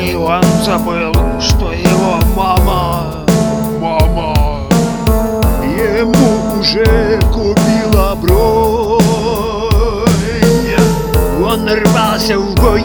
И он забыл, что его мама, мама, ему уже купила бронь. Он рвался в бой